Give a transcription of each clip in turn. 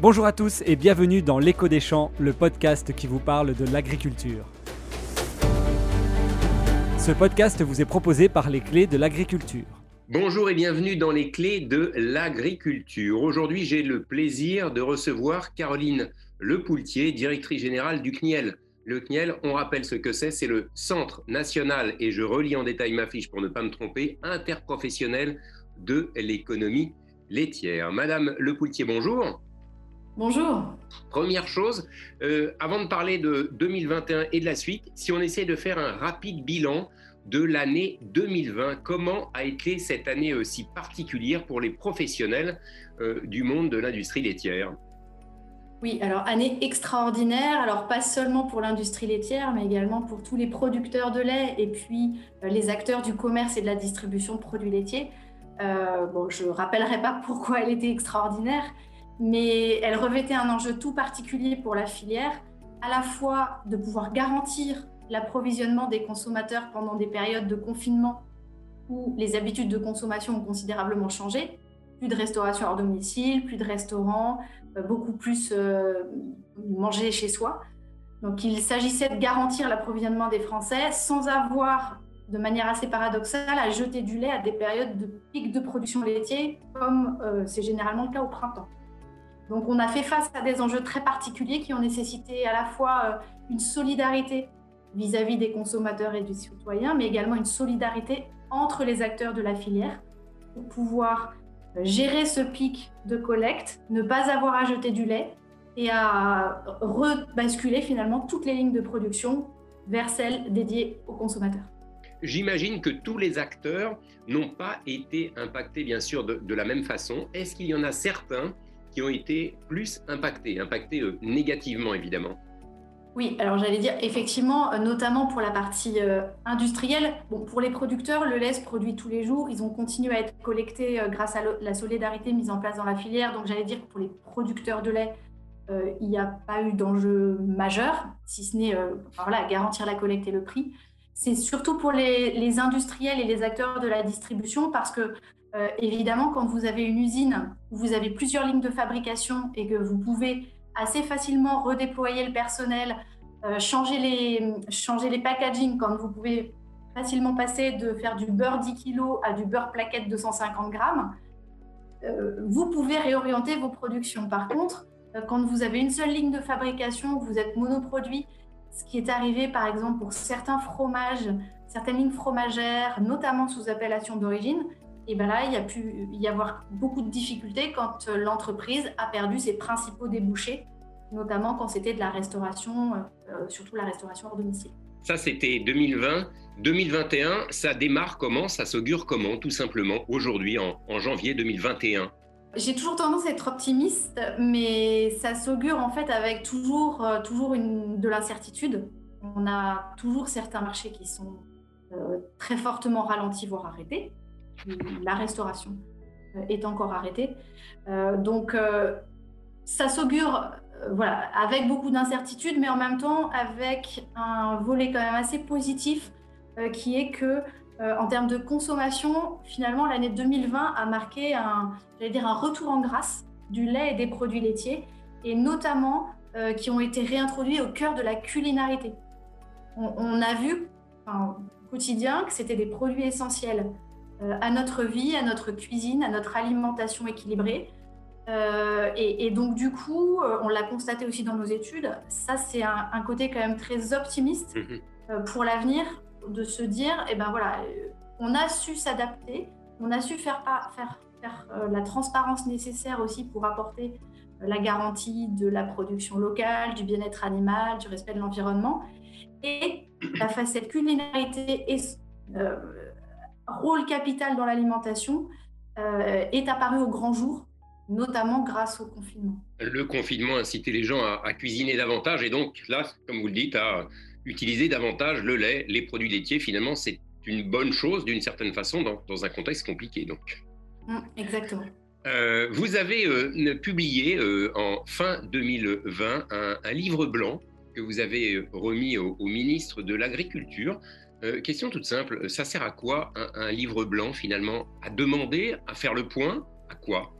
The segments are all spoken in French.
Bonjour à tous et bienvenue dans L'écho des champs, le podcast qui vous parle de l'agriculture. Ce podcast vous est proposé par les clés de l'agriculture. Bonjour et bienvenue dans les clés de l'agriculture. Aujourd'hui, j'ai le plaisir de recevoir Caroline Lepoultier, directrice générale du CNIEL. Le CNIEL, on rappelle ce que c'est, c'est le Centre national, et je relis en détail ma fiche pour ne pas me tromper, interprofessionnel de l'économie laitière. Madame Lepoultier, bonjour. Bonjour. Première chose, euh, avant de parler de 2021 et de la suite, si on essaie de faire un rapide bilan de l'année 2020, comment a été cette année aussi particulière pour les professionnels euh, du monde de l'industrie laitière? Oui, alors année extraordinaire, alors pas seulement pour l'industrie laitière, mais également pour tous les producteurs de lait et puis euh, les acteurs du commerce et de la distribution de produits laitiers. bon, je ne rappellerai pas pourquoi elle était extraordinaire, mais elle revêtait un enjeu tout particulier pour la filière, à la fois de pouvoir garantir l'approvisionnement des consommateurs pendant des périodes de confinement où les habitudes de consommation ont considérablement changé. Plus de restauration hors domicile, plus de restaurants, euh, beaucoup plus euh, manger chez soi. Donc il s'agissait de garantir l'approvisionnement des Français sans avoir, de manière assez paradoxale, à jeter du lait à des périodes de pic de production laitier, comme euh, c'est généralement le cas au printemps. Donc on a fait face à des enjeux très particuliers qui ont nécessité à la fois euh, une solidarité vis-à-vis des consommateurs et des citoyens, mais également une solidarité entre les acteurs de la filière pour pouvoir euh, gérer ce pic de collecte, ne pas avoir à jeter du lait et à rebasculer finalement toutes les lignes de production vers celles dédiées aux consommateurs. J'imagine que tous les acteurs n'ont pas été impactés, bien sûr, de, de la même façon. Est-ce qu'il y en a certains qui ont été plus impactés, impactés euh, négativement évidemment. Oui, alors j'allais dire effectivement, euh, notamment pour la partie euh, industrielle. Bon, pour les producteurs, le lait se produit tous les jours. Ils ont continué à être collectés grâce à la solidarité mise en place dans la filière. Donc j'allais dire que pour les producteurs de lait, il n'y a pas eu d'enjeu majeur, si ce n'est voilà, garantir la collecte et le prix. C'est surtout pour les, les, industriels et les acteurs de la distribution parce que euh, évidemment, quand vous avez une usine où vous avez plusieurs lignes de fabrication et que vous pouvez assez facilement redéployer le personnel, euh, changer, les, changer les packaging, quand vous pouvez facilement passer de faire du beurre 10 kg à du beurre plaquette 250 grammes, euh, vous pouvez réorienter vos productions. Par contre, quand vous avez une seule ligne de fabrication, vous êtes monoproduit, ce qui est arrivé par exemple pour certains fromages, certaines lignes fromagères, notamment sous appellation d'origine, et bien là, il y a pu y avoir beaucoup de difficultés quand euh, l'entreprise a perdu ses principaux débouchés, notamment quand c'était de la restauration, euh, euh, surtout la restauration hors domicile. Ça, c'était 2020. 2021, ça démarre comment? Ça s'augure comment, tout simplement, aujourd'hui, en, janvier 2021 j'ai toujours tendance à être optimiste, mais ça s'augure en fait avec toujours, toujours une, de l'incertitude. On a toujours certains marchés qui sont très fortement ralentis, voire arrêtés la restauration euh, est encore arrêtée. Euh, donc, euh, ça s'augure voilà, avec beaucoup d'incertitudes, mais en même temps avec un volet quand même assez positif qui est que en termes de consommation, finalement, l'année 2020 a marqué un, dire, un retour en grâce du lait et des produits laitiers, et notamment qui ont été réintroduits au cœur de la culinarité. On, a vu au quotidien que c'était des produits essentiels à notre vie, à notre cuisine, à notre alimentation équilibrée. Euh, et, donc du coup, euh, on l'a constaté aussi dans nos études, ça c'est un, côté quand même très optimiste mhm. pour l'avenir, de se dire, eh ben voilà, on a su s'adapter, on a su faire, faire, faire la transparence nécessaire aussi pour apporter la garantie de la production locale, du bien-être animal, du respect de l'environnement. Et la facette culinarité est rôle capital dans l'alimentation euh, est apparu au grand jour, notamment grâce au confinement. Le confinement a incité les gens à, cuisiner davantage et donc là, comme vous le dites, à utiliser davantage le lait, les produits laitiers. Finalement, c'est une bonne chose d'une certaine façon dans, un contexte compliqué. Donc. Mmh, exactement. Euh, vous avez euh, publié en fin 2020 un, livre blanc que vous avez remis au ministre de l'Agriculture euh, question toute simple, ça sert à quoi un, livre blanc finalement? À demander, à faire le point? À quoi?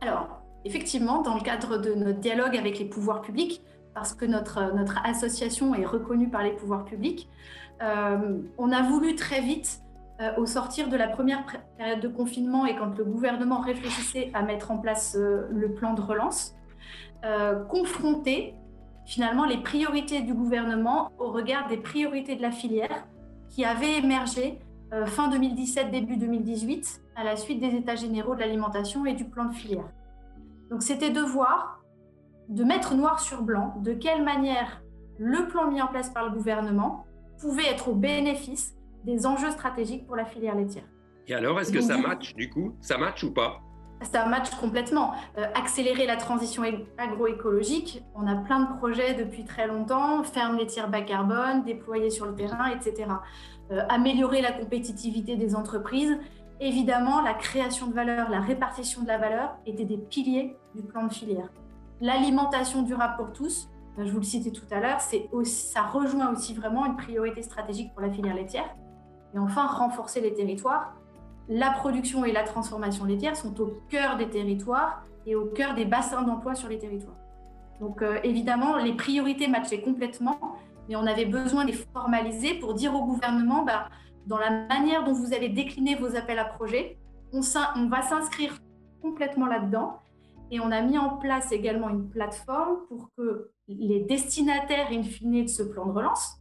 Alors, effectivement, dans le cadre de notre dialogue avec les pouvoirs publics, parce que notre, notre association est reconnue par les pouvoirs publics, euh, on a voulu très vite, euh, au sortir de la première période de confinement et quand le gouvernement réfléchissait à mettre en place euh, le plan de relance, confronter finalement les priorités du gouvernement au regard des priorités de la filière qui avaient émergé fin 2017, début 2018, à la suite des États généraux de l'alimentation et du plan de filière. Donc c'était de voir de mettre noir sur blanc de quelle manière le plan mis en place par le gouvernement pouvait être au bénéfice des enjeux stratégiques pour la filière laitière. Et alors, est-ce que ça match du coup? Ça match ou pas? Ça match complètement. Euh, accélérer la transition agroécologique, on a plein de projets depuis très longtemps, ferme laitière bas carbone, déployés sur le terrain, etc. Euh, améliorer la compétitivité des entreprises. Évidemment, la création de valeur, la répartition de la valeur étaient des piliers du plan de filière l'alimentation durable pour tous, euh, je vous le citais tout à l'heure, ça rejoint aussi vraiment une priorité stratégique pour la filière laitière. Et enfin, renforcer les territoires. La production et la transformation laitière sont au cœur des territoires et au cœur des bassins d'emploi sur les territoires. Donc euh, évidemment, les priorités matchaient complètement, mais on avait besoin de les formaliser pour dire au gouvernement, bah, dans la manière dont vous allez décliner vos appels à projets, on, va s'inscrire complètement là-dedans et on a mis en place également une plateforme pour que les destinataires, in fine, de ce plan de relance,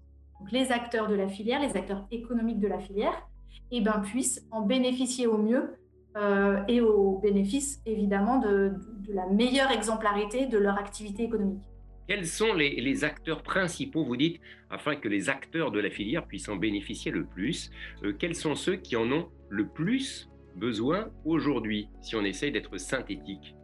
les acteurs de la filière, les acteurs économiques de la filière, eh ben, puissent en bénéficier au mieux euh, et au bénéfice, évidemment, de, la meilleure exemplarité de leur activité économique. Quels sont les, acteurs principaux, vous dites, afin que les acteurs de la filière puissent en bénéficier le plus euh, Quels sont ceux qui en ont le plus besoin aujourd'hui, si on essaye d'être synthétique?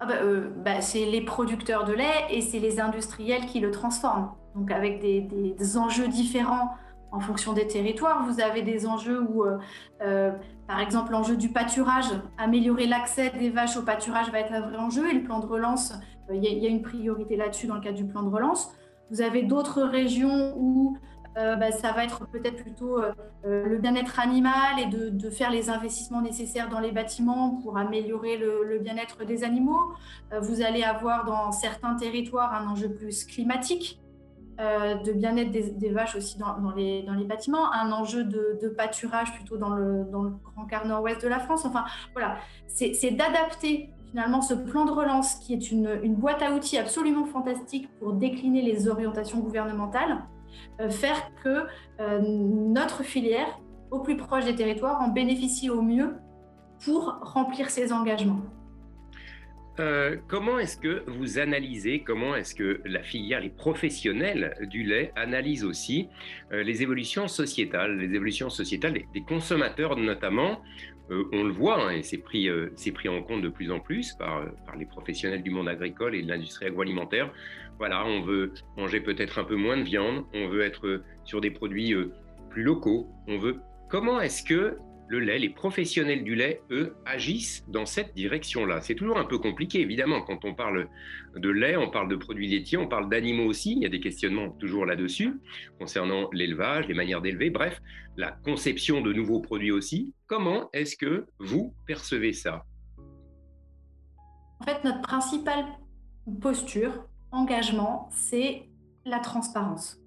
Ah bah, euh, bah, c'est les producteurs de lait et c'est les industriels qui le transforment. Donc avec des, enjeux différents en fonction des territoires. Vous avez des enjeux où, euh, euh, par exemple, l'enjeu du pâturage, améliorer l'accès des vaches au pâturage va être un vrai enjeu. Et le plan de relance, il y, a une priorité là-dessus dans le cadre du plan de relance. Vous avez d'autres régions où euh, bah, ça va être peut-être plutôt euh, euh, le bien-être animal et de, faire les investissements nécessaires dans les bâtiments pour améliorer le, bien-être des animaux. vous allez avoir dans certains territoires un enjeu plus climatique. De bien-être des, vaches aussi dans, les, bâtiments, un enjeu de, pâturage plutôt dans le, grand quart nord-ouest de la France. Enfin, voilà, c'est d'adapter finalement ce plan de relance qui est une, une, boîte à outils absolument fantastique pour décliner les orientations gouvernementales euh, faire que euh, notre filière, au plus proche des territoires, en bénéficie au mieux pour remplir ses engagements. Euh, comment est-ce que vous analysez, comment est-ce que la filière, les professionnels du lait analysent aussi les évolutions sociétales, les évolutions sociétales des, consommateurs notamment? On le voit, hein, et c'est pris, pris en compte de plus en plus par, par les professionnels du monde agricole et de l'industrie agroalimentaire. Voilà, on veut manger peut-être un peu moins de viande, on veut être sur des produits euh, plus locaux, on veut. Comment est-ce que le lait, les professionnels du lait, eux, agissent dans cette direction-là C'est toujours un peu compliqué, évidemment. Quand on parle de lait, on parle de produits laitiers, on parle d'animaux aussi. Il y a des questionnements toujours là-dessus, concernant l'élevage, les manières d'élever, bref, la conception de nouveaux produits aussi. Comment est-ce que vous percevez ça? En fait, notre principale posture, engagement, c'est la transparence.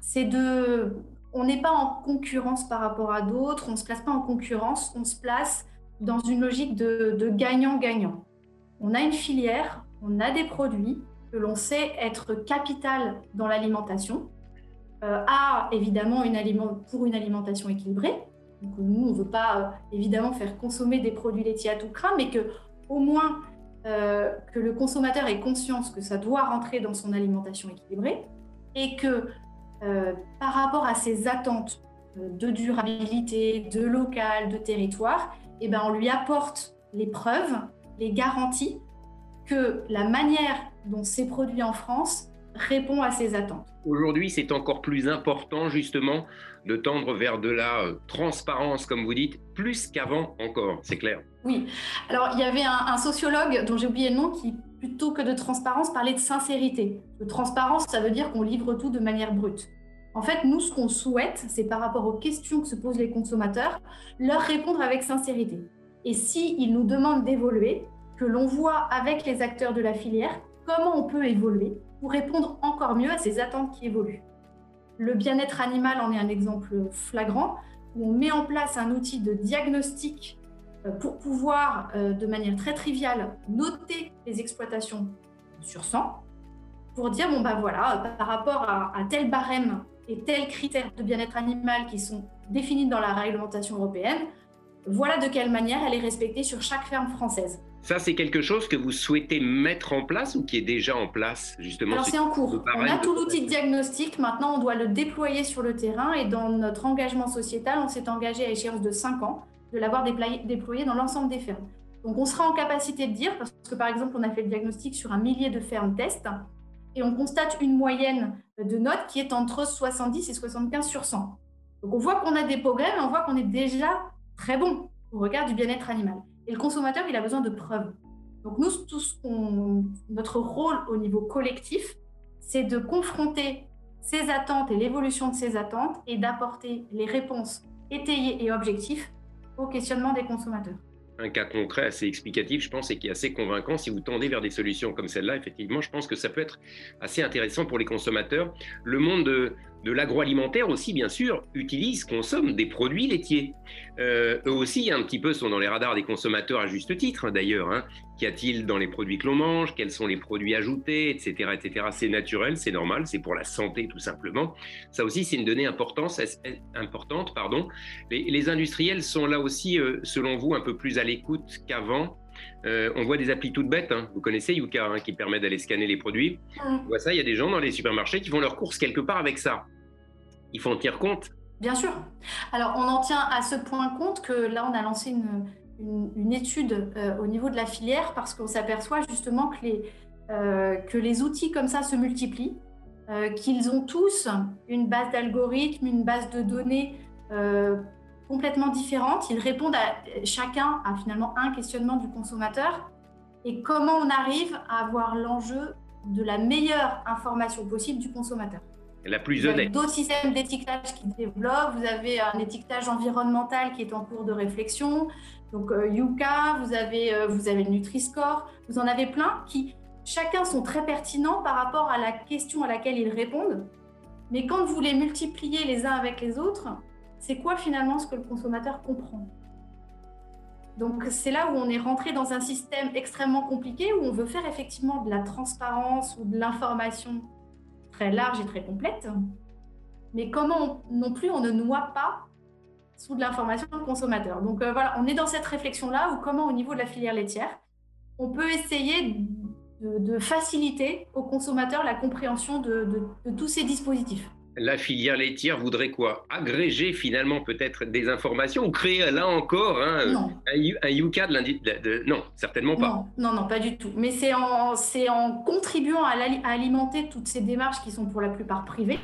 C'est de, on n'est pas en concurrence par rapport à d'autres, on ne se place pas en concurrence, on se place dans une logique de gagnant-gagnant. On a une filière, on a des produits que l'on sait être capital dans l'alimentation, euh, à évidemment une aliment, pour une alimentation équilibrée. Donc, nous, on ne veut pas euh, évidemment faire consommer des produits laitiers à tout craint, mais que au moins euh, que le consommateur ait conscience que ça doit rentrer dans son alimentation équilibrée et que euh, par rapport à ses attentes euh, de durabilité, de local, de territoire, eh ben, on lui apporte les preuves, les garanties que la manière dont c'est produit en France répond à ses attentes. Aujourd'hui, c'est encore plus important justement de tendre vers de la transparence, comme vous dites, plus qu'avant encore, c'est clair. Oui. Alors, il y avait un, sociologue dont j'ai oublié le nom qui, plutôt que de transparence, parlait de sincérité. De transparence, ça veut dire qu'on livre tout de manière brute. En fait, nous, ce qu'on souhaite, c'est par rapport aux questions que se posent les consommateurs, leur répondre avec sincérité. Et s'ils nous demandent d'évoluer, que l'on voit avec les acteurs de la filière comment on peut évoluer pour répondre encore mieux à ces attentes qui évoluent. Le bien-être animal en est un exemple flagrant, où on met en place un outil de diagnostic pour pouvoir, euh, de manière très triviale, noter les exploitations sur 100, pour dire, bon ben voilà, par rapport à, à tel barème et tels critères de bien-être animal qui sont définis dans la réglementation européenne, voilà de quelle manière elle est respectée sur chaque ferme française. Ça, c'est quelque chose que vous souhaitez mettre en place ou qui est déjà en place, justement Alors, c'est en cours. On a tout l'outil de diagnostic. Maintenant, on doit le déployer sur le terrain. Et dans notre engagement sociétal, on s'est engagé à échéance de 5 ans de l'avoir déployé dans l'ensemble des fermes. Donc, on sera en capacité de dire, parce que par exemple, on a fait le diagnostic sur un millier de fermes test, et on constate une moyenne de notes qui est entre 70 et 75 sur 100. Donc, on voit qu'on a des progrès, mais on voit qu'on est déjà très bon au regard du bien-être animal. Et le consommateur, il a besoin de preuves. Donc nous, tout notre rôle au niveau collectif, c'est de confronter ces attentes et l'évolution de ces attentes et d'apporter les réponses étayées et objectives au questionnement des consommateurs. Un cas concret assez explicatif, je pense, et qui est assez convaincant. Si vous tendez vers des solutions comme celle-là, effectivement, je pense que ça peut être assez intéressant pour les consommateurs. Le monde de, de l'agroalimentaire aussi, bien sûr, utilisent, consomment des produits laitiers. Euh, eux aussi, un petit peu, sont dans les radars des consommateurs à juste titre, hein, d'ailleurs. Hein. Qu'y a-t-il dans les produits que l'on mange? Quels sont les produits ajoutés, etc., etc. C'est naturel, c'est normal, c'est pour la santé tout simplement. Ça aussi, c'est une donnée importante. Les, les, sont là aussi, euh, selon vous, un peu plus à l'écoute qu'avant euh, on voit des applis toutes bêtes. Hein. Vous connaissez Yuka hein, qui permet d'aller scanner les produits. On voit ça, il y a des gens dans les supermarchés qui font leurs courses quelque part avec ça. Il faut en tenir compte. Bien sûr. Alors on en tient à ce point compte que là on a lancé une, étude euh, au niveau de la filière parce qu'on s'aperçoit justement que les, euh, que les outils comme ça se multiplient, qu'ils ont tous une base d'algorithmes, une base de données complètement différentes. Ils répondent à chacun à finalement un questionnement du consommateur et comment on arrive à avoir l'enjeu de la meilleure information possible du consommateur? La plus honnête. D'autres systèmes d'étiquetage qui développent. Vous avez un étiquetage environnemental qui est en cours de réflexion. Donc euh, Yuka, vous avez, euh, vous avez le Nutri-Score. Vous en avez plein qui, chacun, sont très pertinents par rapport à la question à laquelle ils répondent. Mais quand vous les multipliez les uns avec les autres, c'est quoi finalement ce que le consommateur comprend? Donc c'est là où on est rentré dans un système extrêmement compliqué où on veut faire effectivement de la transparence ou de l'information très large et très complète, mais comment non plus on ne noie pas sous de l'information le consommateur. Donc euh, voilà, on est dans cette réflexion-là où comment au niveau de la filière laitière, on peut essayer de, faciliter au consommateur la compréhension de tous ces dispositifs la filière laitière voudrait quoi? Agréger finalement peut-être des informations ou créer là encore hein, un, Yuka de Non, certainement pas. Non, non, pas du tout. Mais c'est en, en contribuant à, alimenter toutes ces démarches qui sont pour la plupart privées,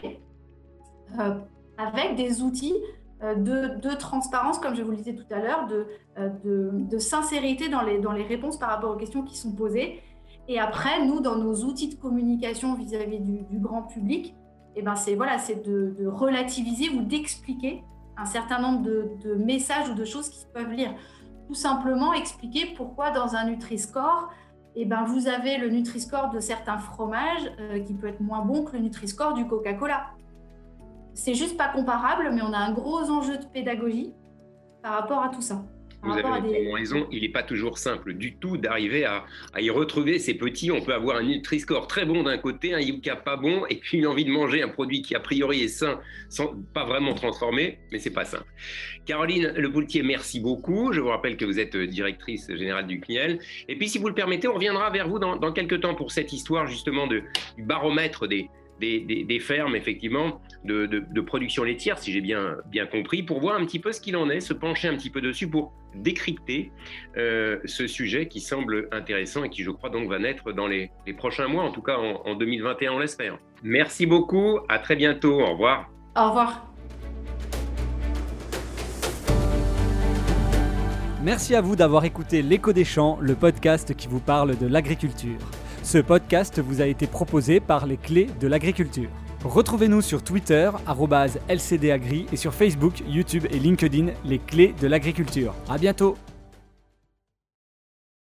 euh, avec des outils euh, de, transparence, comme je vous le disais tout à l'heure, de, euh, de, sincérité dans les, dans les réponses par rapport aux questions qui sont posées. Et après, nous, dans nos outils de communication vis-à-vis du, du grand public, eh ben c'est voilà, c'est de, relativiser ou d'expliquer un certain nombre de, messages ou de choses qui peuvent lire. Tout simplement expliquer pourquoi dans un Nutri-Score, eh ben vous avez le Nutri-Score de certains fromages euh, qui peut être moins bon que le Nutri-Score du Coca-Cola. C'est juste pas comparable, mais on a un gros enjeu de pédagogie par rapport à tout ça. Vous avez raison, il n'est pas toujours simple du tout d'arriver à, y retrouver ces petits. On peut avoir un Nutri-Score très bon d'un côté, un Yuka pas bon, et puis une envie de manger un produit qui a priori est sain, sans pas vraiment transformé, mais c'est pas simple. Caroline Lepoultier, merci beaucoup. Je vous rappelle que vous êtes directrice générale du CNIEL. Et puis, si vous le permettez, on reviendra vers vous dans, quelques temps pour cette histoire justement de, du baromètre des, des, fermes, effectivement, de, production laitière, si j'ai bien, bien compris, pour voir un petit peu ce qu'il en est, se pencher un petit peu dessus pour décrypter euh, ce sujet qui semble intéressant et qui, je crois, donc va naître dans les, prochains mois, en tout cas en, en 2021, on l'espère. Merci beaucoup, à très bientôt, au revoir. Au revoir. Merci à vous d'avoir écouté L'écho des champs, le podcast qui vous parle de l'agriculture. Ce podcast vous a été proposé par les clés de l'agriculture. Retrouvez-nous sur Twitter, LCDAgri, et sur Facebook, YouTube et LinkedIn, les clés de l'agriculture. À bientôt!